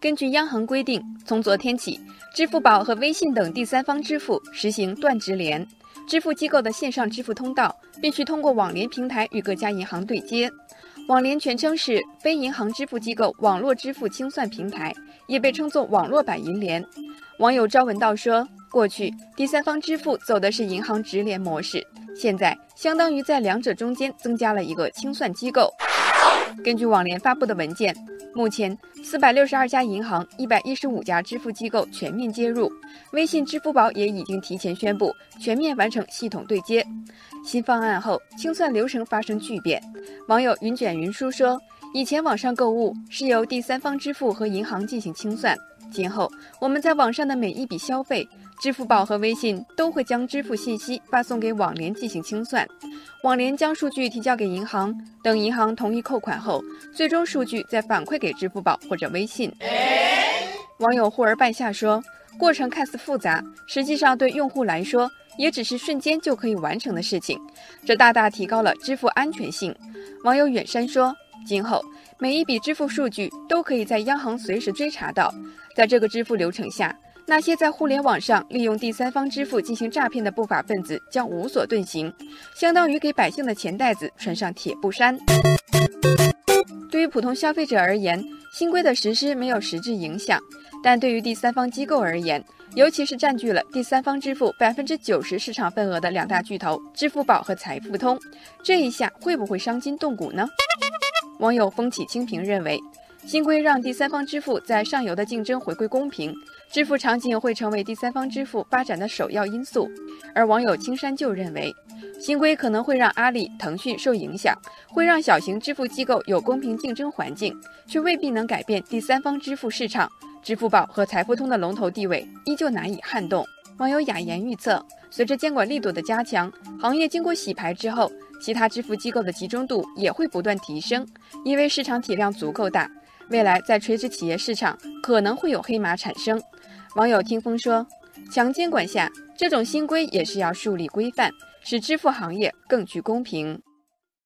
根据央行规定，从昨天起，支付宝和微信等第三方支付实行断直连，支付机构的线上支付通道必须通过网联平台与各家银行对接。网联全称是非银行支付机构网络支付清算平台，也被称作网络版银联。网友朝闻道说，过去第三方支付走的是银行直连模式，现在相当于在两者中间增加了一个清算机构。根据网联发布的文件。目前，四百六十二家银行、一百一十五家支付机构全面接入，微信、支付宝也已经提前宣布全面完成系统对接。新方案后，清算流程发生巨变。网友云卷云舒说：“以前网上购物是由第三方支付和银行进行清算，今后我们在网上的每一笔消费。”支付宝和微信都会将支付信息发送给网联进行清算，网联将数据提交给银行，等银行同意扣款后，最终数据再反馈给支付宝或者微信。网友忽而半夏说：“过程看似复杂，实际上对用户来说也只是瞬间就可以完成的事情，这大大提高了支付安全性。”网友远山说：“今后每一笔支付数据都可以在央行随时追查到，在这个支付流程下。”那些在互联网上利用第三方支付进行诈骗的不法分子将无所遁形，相当于给百姓的钱袋子穿上铁布衫。对于普通消费者而言，新规的实施没有实质影响，但对于第三方机构而言，尤其是占据了第三方支付百分之九十市场份额的两大巨头支付宝和财付通，这一下会不会伤筋动骨呢？网友风起清平认为。新规让第三方支付在上游的竞争回归公平，支付场景会成为第三方支付发展的首要因素。而网友青山就认为，新规可能会让阿里、腾讯受影响，会让小型支付机构有公平竞争环境，却未必能改变第三方支付市场。支付宝和财付通的龙头地位依旧难以撼动。网友雅言预测，随着监管力度的加强，行业经过洗牌之后，其他支付机构的集中度也会不断提升，因为市场体量足够大。未来在垂直企业市场可能会有黑马产生。网友听风说，强监管下，这种新规也是要树立规范，使支付行业更具公平。